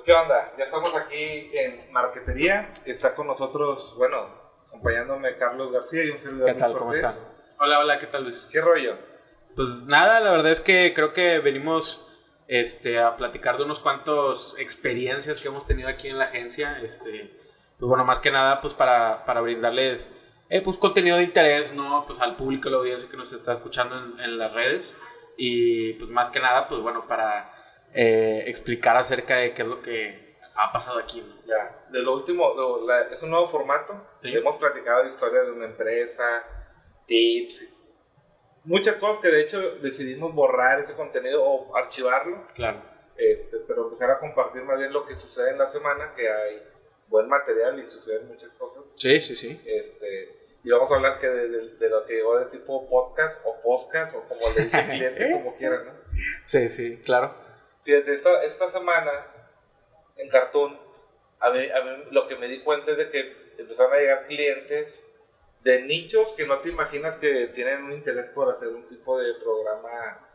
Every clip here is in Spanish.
Pues qué onda, ya estamos aquí en Marquetería, está con nosotros, bueno, acompañándome Carlos García y un servidor ¿Qué Luis tal? ¿Cómo Cortés. está? Hola, hola, ¿qué tal Luis? ¿Qué rollo? Pues nada, la verdad es que creo que venimos este, a platicar de unos cuantos experiencias que hemos tenido aquí en la agencia. Este, pues bueno, más que nada, pues para, para brindarles eh, pues contenido de interés, ¿no? Pues al público, a la audiencia que nos está escuchando en, en las redes. Y pues más que nada, pues bueno, para eh, explicar acerca de qué es lo que ha pasado aquí. ¿no? Ya, de lo último, lo- la- es un nuevo formato, Sí. hemos platicado historias de una empresa, tips, muchas cosas que de hecho decidimos borrar ese contenido o archivarlo, Claro. este, pero empezar a compartir más bien lo que sucede en la semana, que hay buen material y suceden muchas cosas. Sí, sí, sí. Este, y vamos a hablar que de, de- de lo que llegó de tipo podcast o podcast o como le dice el cliente, como quieran, ¿no? Sí, sí, claro. Fíjate, esta, esta semana en Cartoon, a mí, a mí lo que me di cuenta es de que empezaron a llegar clientes de nichos que no te imaginas que tienen un interés por hacer un tipo de programa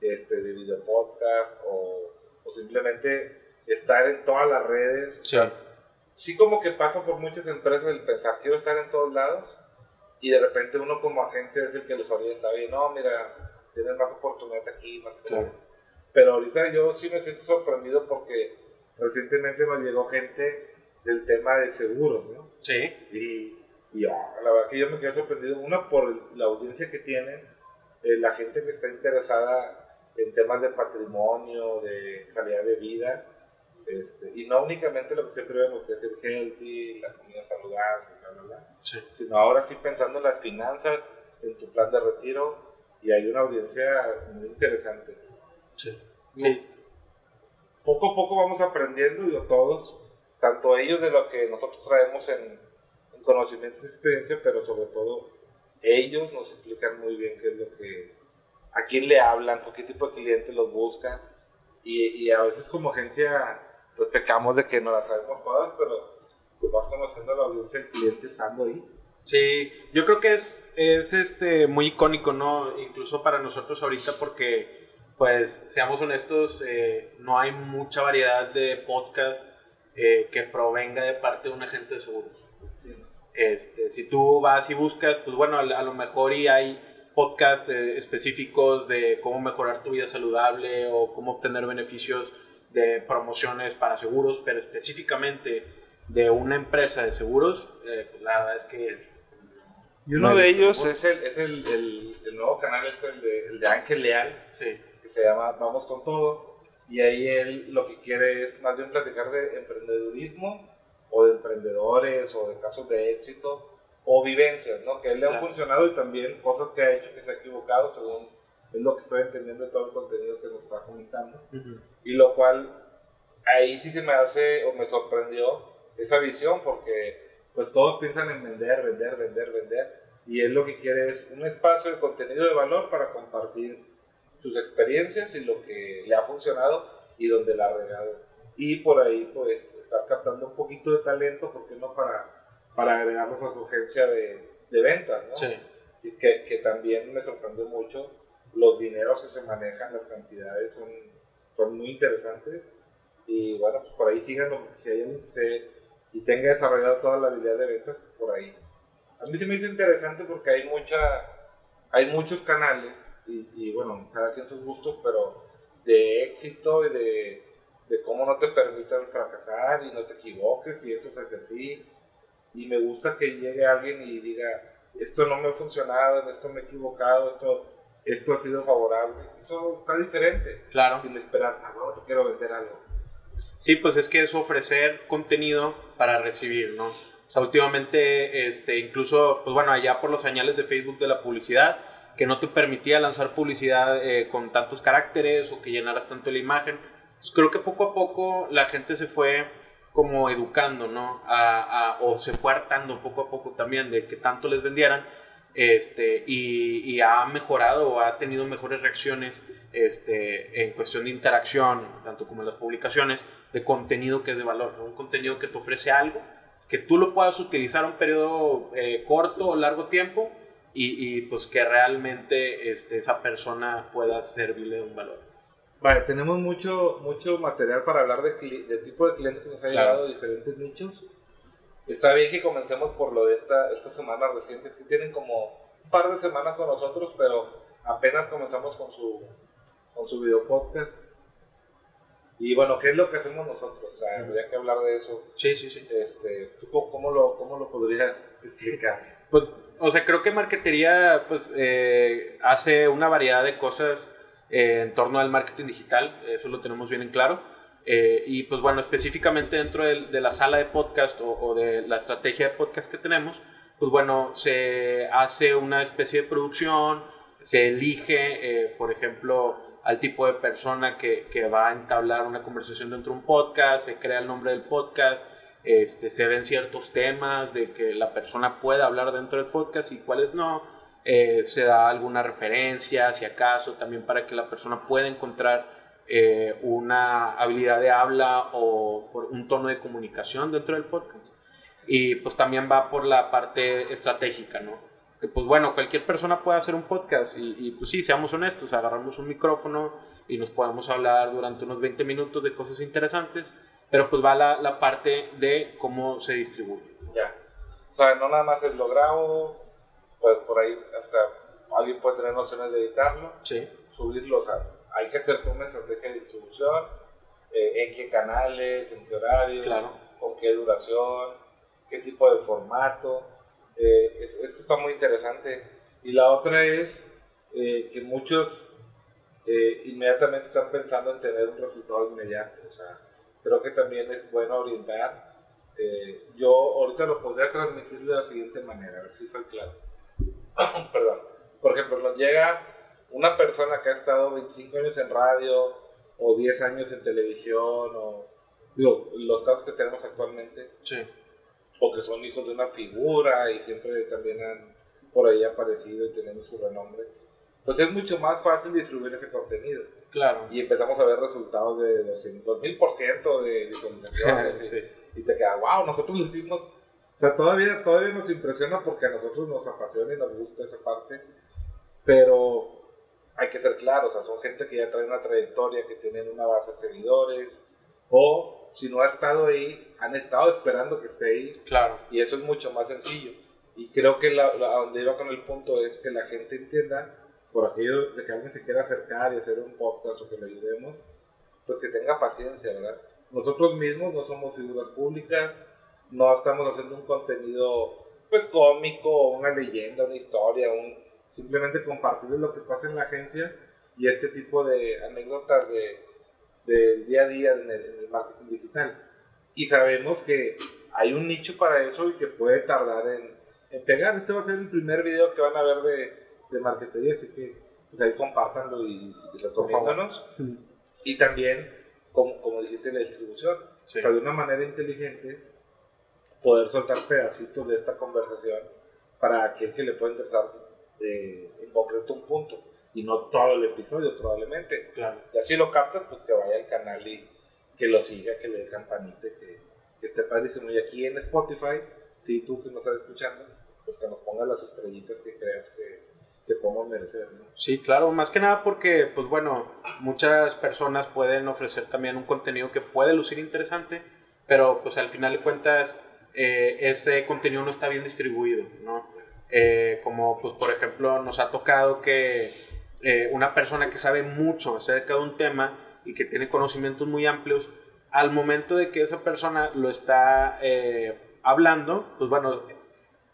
este, de video podcast o, o simplemente estar en todas las redes. Sí. sí como que pasa por muchas empresas el pensar quiero estar en todos lados y de repente uno como agencia es el que los orienta bien no mira tienes más oportunidad aquí más Claro. Pero ahorita yo sí me siento sorprendido porque recientemente nos llegó gente del tema de seguros ¿no? Sí. y, y, ah, la verdad que yo me quedé sorprendido una por la audiencia que tienen eh, la gente que está interesada en temas de patrimonio de calidad de vida este, y no únicamente lo que siempre vemos que es el healthy, la comida saludable, bla, bla, bla, Sí. sino ahora sí pensando en las finanzas, en tu plan de retiro, y hay una audiencia muy interesante. Sí. Sí. Poco a poco vamos aprendiendo, digo, todos, tanto ellos de lo que nosotros traemos en, en conocimientos y experiencia, pero sobre todo ellos nos explican muy bien qué es lo que, a quién le hablan, con qué tipo de clientes los buscan, y, y a veces como agencia, pues pecamos de que no las sabemos todas, pero pues vas conociendo a la audiencia del cliente estando ahí. Sí, yo creo que es, es este, muy icónico, ¿no? Incluso para nosotros ahorita porque, pues, seamos honestos, eh, no hay mucha variedad de podcast eh, que provenga de parte de un agente de seguros. Sí. Este, si tú vas y buscas, pues bueno, a, a lo mejor y hay podcasts eh, específicos de cómo mejorar tu vida saludable o cómo obtener beneficios de promociones para seguros, pero específicamente de una empresa de seguros, eh, pues la verdad es que... Y uno No de ellos es el, es el, el, el nuevo canal, es el de, el de Ángel Leal, Sí, que se llama Vamos con Todo. Y ahí él lo que quiere es más bien platicar de emprendedurismo o de emprendedores o de casos de éxito o vivencias, ¿no? Que a él le han Claro. funcionado y también cosas que ha hecho que se ha equivocado según es lo que estoy entendiendo de todo el contenido que nos está comentando. Y lo cual ahí sí se me hace o me sorprendió esa visión porque pues todos piensan en vender, vender, vender, vender. Y él lo que quiere es un espacio de contenido de valor para compartir sus experiencias y lo que le ha funcionado y donde la ha regado. Y por ahí pues estar captando un poquito de talento, ¿por qué no? Para, para agregarlos a su agencia de, de ventas, ¿no? sí, que, que también me sorprendió mucho los dineros que se manejan, las cantidades son, son muy interesantes. Y bueno, pues por ahí síganlo, porque si hay alguien que esté y tenga desarrollado toda la habilidad de ventas, pues por ahí. A mí se me hizo interesante porque hay mucha, hay muchos canales, y, y bueno, cada quien sus gustos, pero de éxito y de, de cómo no te permitan fracasar y no te equivoques y esto se hace así. Y me gusta que llegue alguien y diga, esto no me ha funcionado, en esto me he equivocado, esto, esto ha sido favorable. Eso está diferente. claro. Sin esperar, ah, no, te quiero vender algo. Sí, pues es que es ofrecer contenido para recibir, ¿no? O sea, últimamente, este, incluso, pues bueno, allá por los señales de Facebook de la publicidad, que no te permitía lanzar publicidad eh, con tantos caracteres o que llenaras tanto la imagen. Pues creo que poco a poco la gente se fue como educando, ¿no? O se fue hartando poco a poco también de que tanto les vendieran este, y, y ha mejorado o ha tenido mejores reacciones este, en cuestión de interacción, tanto como en las publicaciones, de contenido que es de valor, ¿no? un contenido que te ofrece algo, que tú lo puedas utilizar un periodo eh, corto o largo tiempo y, y, pues que realmente este, esa persona pueda servirle de un valor. Vale, tenemos mucho, mucho material para hablar de, de tipo de clientes que nos ha llegado de diferentes nichos. Está bien que comencemos por lo de esta, esta semana reciente, que tienen como un par de semanas con nosotros, pero apenas comenzamos con su, con su video podcast. Y bueno, ¿qué es lo que hacemos nosotros? O sea, habría que hablar de eso. Sí, sí, sí. Este, ¿Tú cómo lo, cómo lo podrías explicar? Pues, o sea, creo que Marketería pues, eh, hace una variedad de cosas eh, en torno al marketing digital, eso lo tenemos bien en claro. Eh, y pues bueno, específicamente dentro de, la sala de podcast o, de la estrategia de podcast que tenemos, pues bueno, se hace una especie de producción, se elige, por ejemplo, al tipo de persona que, que, va a entablar una conversación dentro de un podcast, se crea el nombre del podcast, este, se ven ciertos temas de que la persona pueda hablar dentro del podcast y cuáles no, eh, se da alguna referencia, si acaso, también para que la persona pueda encontrar eh, una habilidad de habla o por un tono de comunicación dentro del podcast. Y pues también va por la parte estratégica, ¿no? que pues bueno, cualquier persona puede hacer un podcast y, pues sí, seamos honestos, agarramos un micrófono y nos podemos hablar durante unos 20 minutos de cosas interesantes, pero pues va la, la parte de cómo se distribuye. Ya. O sea, no nada más es lo grabo, pues por ahí hasta alguien puede tener nociones de editarlo, sí. subirlo, o sea, hay que hacer una estrategia de distribución, eh, en qué canales, en qué horario, claro. con qué duración, qué tipo de formato eh, esto está muy interesante. Y la otra es eh, que muchos inmediatamente están pensando en tener un resultado inmediato. O sea, creo que también es bueno orientar. yo ahorita lo podría transmitir de la siguiente manera, a ver si soy claro. Perdón. Por ejemplo, nos llega una persona que ha estado 25 años en radio o 10 años en televisión o los casos que tenemos actualmente. Sí o que son hijos de una figura y siempre también han por ahí aparecido y teniendo su renombre, pues es mucho más fácil distribuir ese contenido. Claro. Y empezamos a ver resultados de 200 mil por ciento de visualizaciones. y, te queda, wow, nosotros hicimos. O sea, todavía, todavía nos impresiona porque a nosotros nos apasiona y nos gusta esa parte. Pero hay que ser claros, o sea, son gente que ya trae una trayectoria, que tienen una base de seguidores, o si no ha estado ahí, han estado esperando que esté ahí. Claro. Y eso es mucho más sencillo. Y creo que la, a donde iba con el punto es que la gente entienda, por aquello de que alguien se quiera acercar y hacer un podcast o que le ayudemos, pues que tenga paciencia, ¿verdad? Nosotros mismos no somos figuras públicas, no estamos haciendo un contenido pues cómico, una leyenda, una historia, un, simplemente compartir lo que pasa en la agencia y este tipo de anécdotas de, del día a día en el, marketing digital. Y sabemos que hay un nicho para eso y que puede tardar en, en, pegar. Este va a ser el primer video que van a ver de, de marketería, así que pues ahí compártanlo y, y recomiéndanos. Y también, como, como dijiste, la distribución. O sea, de una manera inteligente, poder soltar pedacitos de esta conversación para aquel que le pueda interesar de, en concreto un punto y no todo el episodio probablemente. Claro. Y así lo captas, pues que vaya al canal y que lo siga, que le dé campanita, que, que esté padrísimo. Y aquí en Spotify, si tú que nos estás escuchando, pues que nos ponga las estrellitas que creas que, que podemos merecer, ¿no? Sí, claro, más que nada porque, pues bueno, muchas personas pueden ofrecer también un contenido que puede lucir interesante, pero pues al final de cuentas eh, ese contenido no está bien distribuido, ¿no? Eh, como pues por ejemplo nos ha tocado que eh, una persona que sabe mucho acerca de un tema y que tiene conocimientos muy amplios, al momento de que esa persona lo está eh, hablando, pues bueno,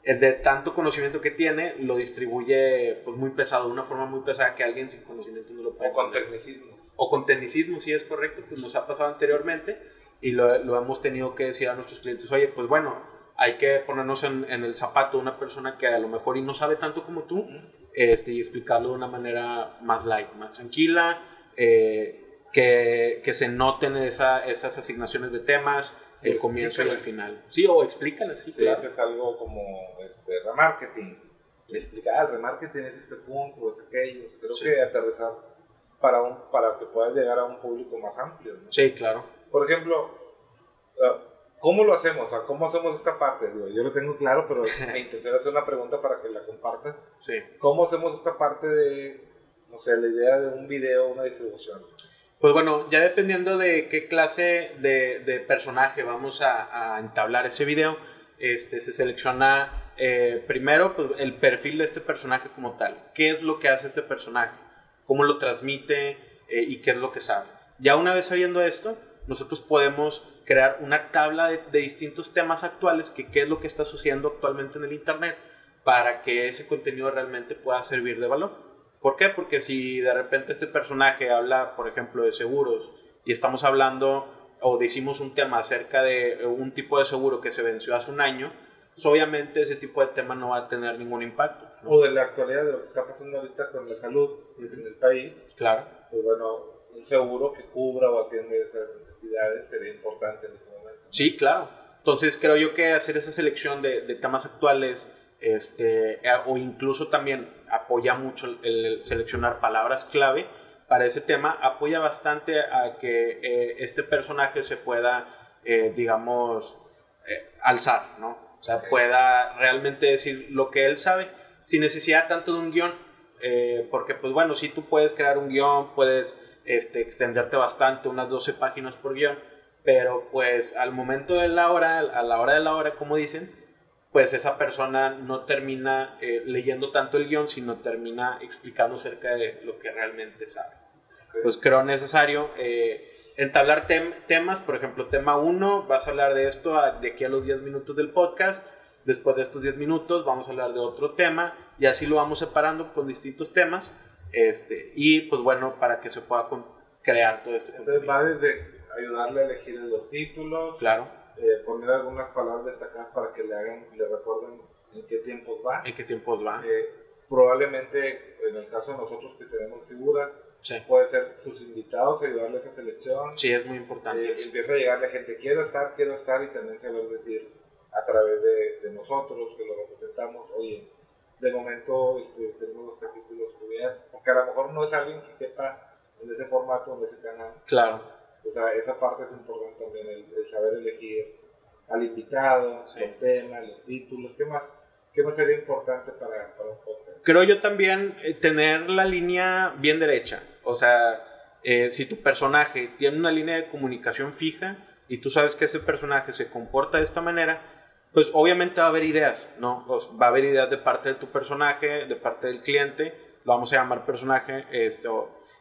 de tanto conocimiento que tiene, lo distribuye pues muy pesado, de una forma muy pesada que alguien sin conocimiento no lo puede. O con tecnicismo. O con tecnicismo, sí es correcto, pues nos ha pasado anteriormente y lo, lo hemos tenido que decir a nuestros clientes, oye, pues bueno, hay que ponernos en, en, el zapato de una persona que a lo mejor y no sabe tanto como tú este, y explicarlo de una manera más light, más tranquila, eh, que, que, se noten esa, esas asignaciones de temas, el comienzo y el final. Sí, o explícalas, sí. Si haces algo como este, remarketing, explicar, ah, el remarketing es este punto, es aquello, creo que aterrizar para, un, para que puedas llegar a un público más amplio. Sí, claro. Por ejemplo, uh, ¿Cómo lo hacemos? O sea, ¿Cómo hacemos esta parte? yo lo tengo claro, pero mi intención es hacer una pregunta para que la compartas. Sí. ¿Cómo hacemos esta parte de, no sé, la idea de un video, una distribución? Pues bueno, ya dependiendo de qué clase de, personaje vamos a, entablar ese video, este, se selecciona eh, primero pues, el perfil de este personaje como tal. ¿Qué es lo que hace este personaje? ¿Cómo lo transmite? Eh, ¿Y qué es lo que sabe? Ya una vez sabiendo esto, nosotros podemos crear una tabla de, de distintos temas actuales, que qué es lo que está sucediendo actualmente en el Internet, para que ese contenido realmente pueda servir de valor. ¿Por qué? Porque si de repente este personaje habla, por ejemplo, de seguros y estamos hablando o decimos un tema acerca de un tipo de seguro que se venció hace un año, pues obviamente ese tipo de tema no va a tener ningún impacto. O de la actualidad de lo que está pasando ahorita con la salud en el país. Claro. Pues bueno, un seguro que cubra o atiende esas necesidades sería importante en ese momento. Sí, claro. Entonces creo yo que hacer esa selección de, de temas actuales este, o incluso también apoya mucho el, seleccionar palabras clave para ese tema, apoya bastante a que eh, este personaje se pueda, eh, digamos, eh, alzar, ¿no? O sea, pueda realmente decir lo que él sabe sin necesidad tanto de un guion, porque pues bueno, si tú puedes crear un guion, puedes este, extenderte bastante, unas 12 páginas por guion, pero pues al momento de la hora, a la hora de la hora, como dicen, pues esa persona no termina eh, leyendo tanto el guion, sino termina explicando acerca de lo que realmente sabe. Pues creo necesario eh, entablar temas, por ejemplo, tema 1, vas a hablar de esto de aquí a los 10 minutos del podcast, después de estos 10 minutos vamos a hablar de otro tema y así lo vamos separando con distintos temas este, y pues bueno, para que se pueda crear todo este Entonces va desde ayudarle a elegir los títulos. Claro eh, poner algunas palabras destacadas para que le hagan, le recuerden en qué tiempos va. En qué tiempos va. Eh, probablemente, en el caso de nosotros que tenemos figuras, puede ser sus invitados, ayudarles a esa selección. Sí, es muy importante. Eh, empieza a llegarle gente, quiero estar, quiero estar, y también saber decir a través de, de nosotros que lo representamos, oye, de momento este, tenemos los capítulos cubiertos, porque a lo mejor no es alguien que quepa en ese formato, en ese canal. Claro o sea, esa parte es importante también, el, saber elegir al invitado, los temas, los títulos, ¿qué más, qué más sería importante para, para un podcast? Creo yo también eh, tener la línea bien derecha, o sea, eh, si tu personaje tiene una línea de comunicación fija y tú sabes que ese personaje se comporta de esta manera, pues obviamente va a haber ideas, ¿no? va a haber ideas de parte de tu personaje, de parte del cliente, lo vamos a llamar personaje, este,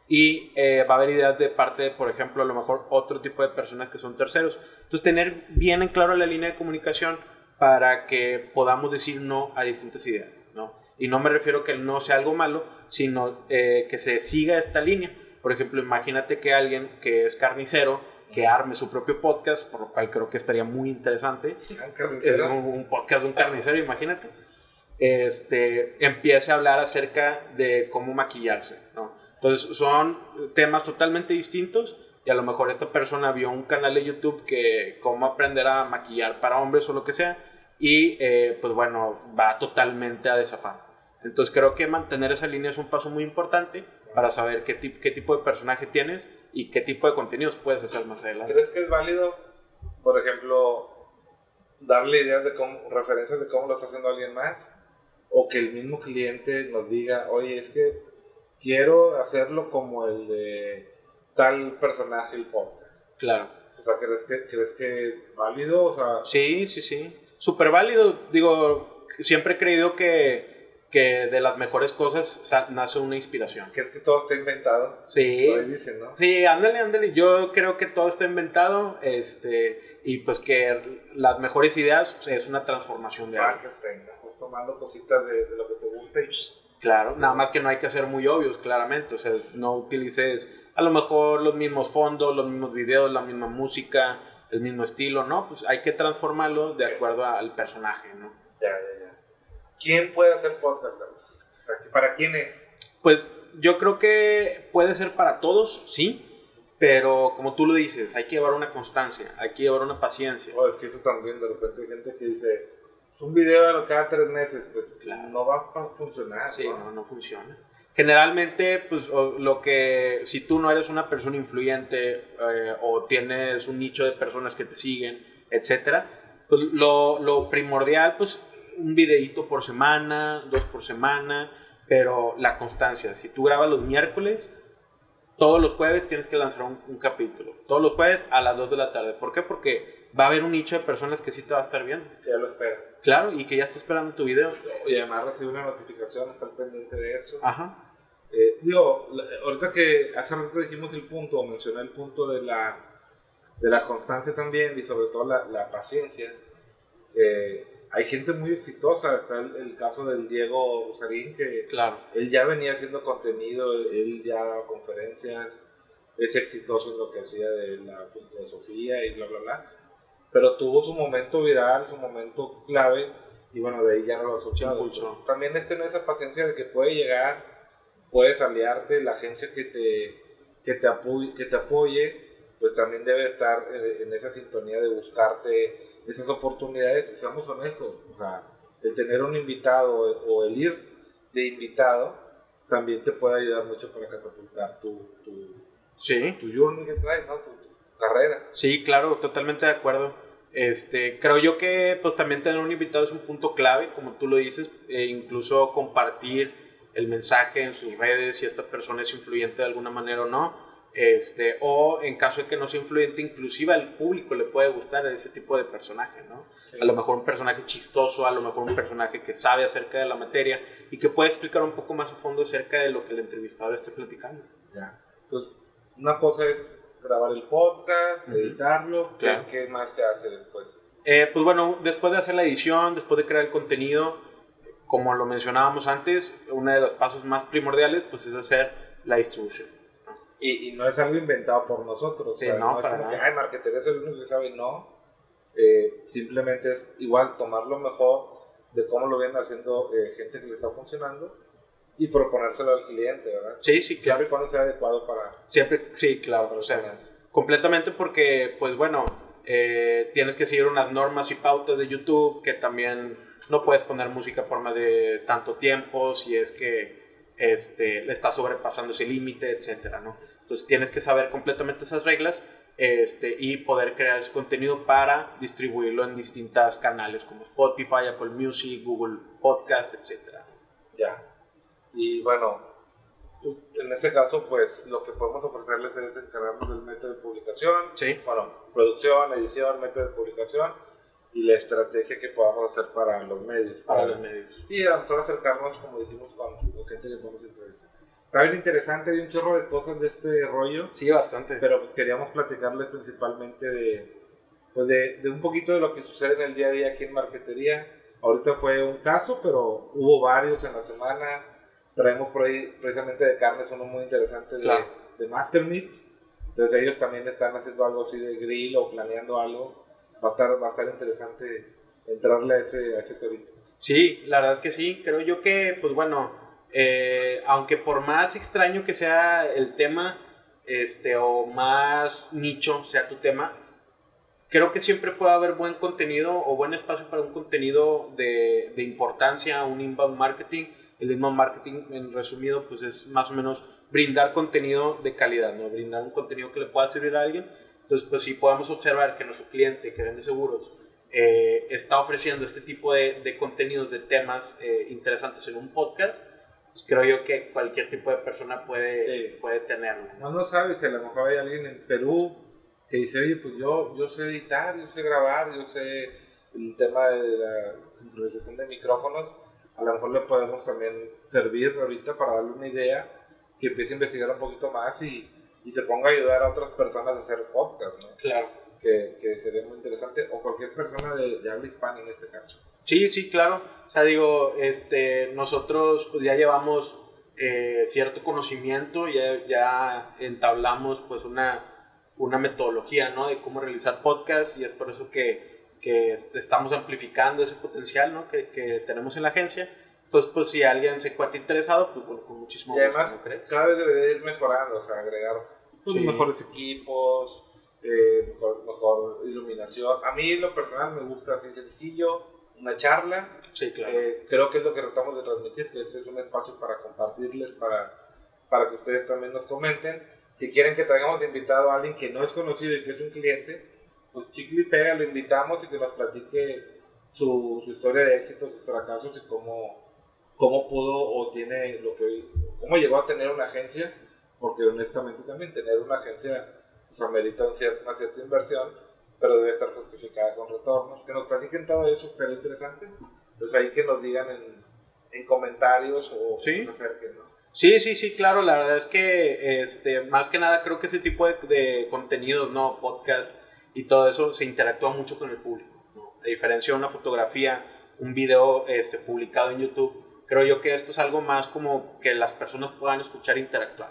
y eh, va a haber ideas de parte, por ejemplo, a lo mejor otro tipo de personas que son terceros. Entonces, tener bien en claro la línea de comunicación para que podamos decir no a distintas ideas, ¿no? Y no me refiero que el no sea algo malo, sino eh, que se siga esta línea. Por ejemplo, imagínate que alguien que es carnicero, que arme su propio podcast, por lo cual creo que estaría muy interesante. es un, un, podcast de un carnicero, imagínate. Este, empiece a hablar acerca de cómo maquillarse, ¿no? Entonces son temas totalmente distintos y a lo mejor esta persona vio un canal de YouTube que cómo aprender a maquillar para hombres o lo que sea y eh, pues bueno, va totalmente a desafar. Entonces creo que mantener esa línea es un paso muy importante para saber qué, qué tipo de personaje tienes y qué tipo de contenidos puedes hacer más adelante. ¿Crees que es válido, por ejemplo, darle ideas de cómo, referencias de cómo lo está haciendo alguien más? O que el mismo cliente nos diga, oye, es que quiero hacerlo como el de tal personaje el podcast. Claro. O sea, ¿crees que, ¿crees que válido? O sea, sí, sí, sí. Súper válido. Digo, siempre he creído que, que de las mejores cosas nace una inspiración. ¿Crees que todo está inventado? Sí. Lo dicen, ¿no? Sí, ándale, ándale. Yo creo que todo está inventado. Este, y pues que las mejores ideas es una transformación de algo. Frankenstein, Estás tomando cositas de, de, lo que te gusta y Claro, nada más que no hay que ser muy obvios, claramente. O sea, no utilices a lo mejor los mismos fondos, los mismos videos, la misma música, el mismo estilo, ¿no? Pues hay que transformarlo de acuerdo al personaje, ¿no? Ya, ya, ya. ¿Quién puede hacer podcast, Carlos? O sea, ¿para quién es? Pues yo creo que puede ser para todos, sí. Pero como tú lo dices, hay que llevar una constancia, hay que llevar una paciencia. Oh, es que eso también, de repente hay gente que dice, un video cada tres meses, pues no va a funcionar. Sí, no, no, funciona. Generalmente, pues lo que, si tú no eres una persona influyente eh, o tienes un nicho de personas que te siguen, etcétera, pues lo, lo primordial, pues un videíto por semana, dos por semana, pero la constancia. Si tú grabas los miércoles, todos los jueves tienes que lanzar un, un capítulo. Todos los jueves a las 2 de la tarde. ¿Por qué? Porque va a haber un nicho de personas que sí te va a estar viendo. Ya lo espera. Claro, y que ya está esperando tu video. Y además recibe una notificación, estar pendiente de eso. Ajá. Eh, digo, ahorita que hace rato dijimos el punto, o mencioné el punto de la, de la constancia también y sobre todo la, la paciencia. eh, hay gente muy exitosa, está el, el caso del Diego Rosarín, que Claro. él ya venía haciendo contenido, él ya daba conferencias, es exitoso en lo que hacía de la filosofía y bla, bla, bla. Pero tuvo su momento viral, su momento clave, y bueno, de ahí ya no lo ha soltado. impulsó. También es tener esa paciencia de que puede llegar, puedes aliarte, la agencia que te, que te, apoye, que te apoye, pues también debe estar eh, en esa sintonía de buscarte esas oportunidades, seamos honestos, o sea, el tener un invitado o el ir de invitado también te puede ayudar mucho para catapultar tu, tu, Sí. tu journey que traes, ¿no? tu, tu carrera. Sí, claro, totalmente de acuerdo. Este, creo yo que pues también tener un invitado es un punto clave, como tú lo dices, e incluso compartir el mensaje en sus redes si esta persona es influyente de alguna manera o no. Este, o en caso de que no sea influyente, inclusive al público le puede gustar ese tipo de personaje, ¿no? Sí. A lo mejor un personaje chistoso, a lo mejor un personaje que sabe acerca de la materia y que puede explicar un poco más a fondo acerca de lo que el entrevistador esté platicando. Ya. Entonces, una cosa es grabar el podcast, Ujú. editarlo, ¿qué- Claro. ¿qué, más se hace después? Eh, pues bueno, después de hacer la edición, después de crear el contenido, como lo mencionábamos antes, uno de los pasos más primordiales pues es hacer la distribución. Y, y no es algo inventado por nosotros, Sí, o sea, no, no, es como que, ay, marketer es el único que sabe, no. Eh, simplemente es igual tomar lo mejor de cómo lo vienen haciendo eh, gente que le está funcionando y proponérselo al cliente, ¿verdad? Sí, sí, claro. Siempre y cuando sea adecuado para... Siempre, sí, claro, o sea, completamente porque, pues bueno, eh, tienes que seguir unas normas y pautas de YouTube que también no puedes poner música por más de tanto tiempo si es que este, le está sobrepasando ese límite, etcétera, ¿no? Entonces tienes que saber completamente esas reglas este, y poder crear ese contenido para distribuirlo en distintas canales como Spotify, Apple Music, Google Podcast, etcétera. Ya. Y bueno, en ese caso, pues lo que podemos ofrecerles es encargarnos del método de publicación, Sí. bueno, producción, edición, método de publicación y la estrategia que podamos hacer para los medios. Para los medios. Y a lo mejor acercarnos, como dijimos, con la gente que podemos entrevistar. Está bien interesante, hay un chorro de cosas de este rollo, Sí, bastante. pero pues queríamos platicarles principalmente de, pues de, de un poquito de lo que sucede en el día a día aquí en Marquetería. Ahorita fue un caso, pero hubo varios en la semana. Traemos por ahí precisamente de carnes uno muy interesante de, Claro. de Master. Entonces ellos también están haciendo algo así de grill o planeando algo. Va a estar, va a estar interesante entrarle a ese, a ese torito. Sí, la verdad que sí. Creo yo que, pues bueno, eh, aunque por más extraño que sea el tema, este, o más nicho sea tu tema, creo que siempre puede haber buen contenido o buen espacio para un contenido de, de importancia, un inbound marketing. El inbound marketing, en resumido, pues es más o menos brindar contenido de calidad, ¿no? Brindar un contenido que le pueda servir a alguien. Entonces, pues si podemos observar que nuestro cliente que vende seguros eh, está ofreciendo este tipo de, de contenidos, de temas eh, interesantes en un podcast, pues creo yo que cualquier tipo de persona puede, Sí. puede tenerlo. No, no sabes si a lo mejor hay alguien en Perú que dice, oye, pues yo, yo sé editar, yo sé grabar, yo sé el tema de la sincronización de micrófonos. A lo mejor le podemos también servir ahorita para darle una idea que empiece a investigar un poquito más y, y se ponga a ayudar a otras personas a hacer podcast, ¿no? Claro. que, que sería muy interesante, o cualquier persona de, de habla hispana en este caso. Sí, sí, claro. O sea, digo, este, nosotros pues, ya llevamos eh, cierto conocimiento, ya, ya entablamos pues una, una metodología, ¿no? De cómo realizar podcast y es por eso que, que est- estamos amplificando ese potencial, ¿no? Que, que tenemos en la agencia. Entonces, pues si alguien se encuentra interesado, pues bueno, con muchísimo Y además, cada vez debería ir mejorando, o sea, agregar pues, Sí. mejores equipos, eh, mejor, mejor iluminación. A mí, lo personal, me gusta así sencillo, una charla. Sí, claro. Eh, creo que es lo que tratamos de transmitir, que este es un espacio para compartirles, para, para que ustedes también nos comenten. Si quieren que traigamos de invitado a alguien que no es conocido y que es un cliente, pues chicle y pega, lo invitamos y que nos platique su, su historia de éxito, sus fracasos y cómo, cómo pudo o tiene lo que cómo llegó a tener una agencia porque honestamente también tener una agencia pues, amerita una cierta inversión, pero debe estar justificada con retornos. Que nos platiquen todo eso, estaría interesante. Entonces ahí que nos digan en, en comentarios o ¿Sí? se acerquen, ¿no? Sí, sí, sí, claro, la verdad es que este, más que nada creo que ese tipo de, de contenidos, ¿no? Podcast y todo eso se interactúa mucho con el público, ¿no? A diferencia de una fotografía, un video este, publicado en YouTube, creo yo que esto es algo más como que las personas puedan escuchar e interactuar.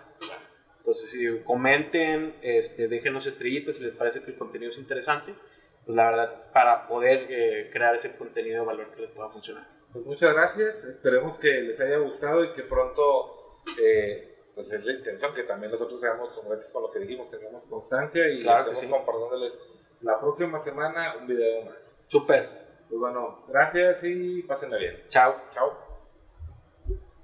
Entonces, si comenten, este, déjenos estrellitas si les parece que el contenido es interesante, pues la verdad, para poder eh, crear ese contenido de valor que les pueda funcionar. Pues muchas gracias, esperemos que les haya gustado y que pronto, eh, pues es la intención que también nosotros seamos congruentes con lo que dijimos, tengamos constancia y Claro estemos sí. compartiéndoles la próxima semana un video más. Súper. Pues bueno, gracias y pásenla bien. Chao. Chao.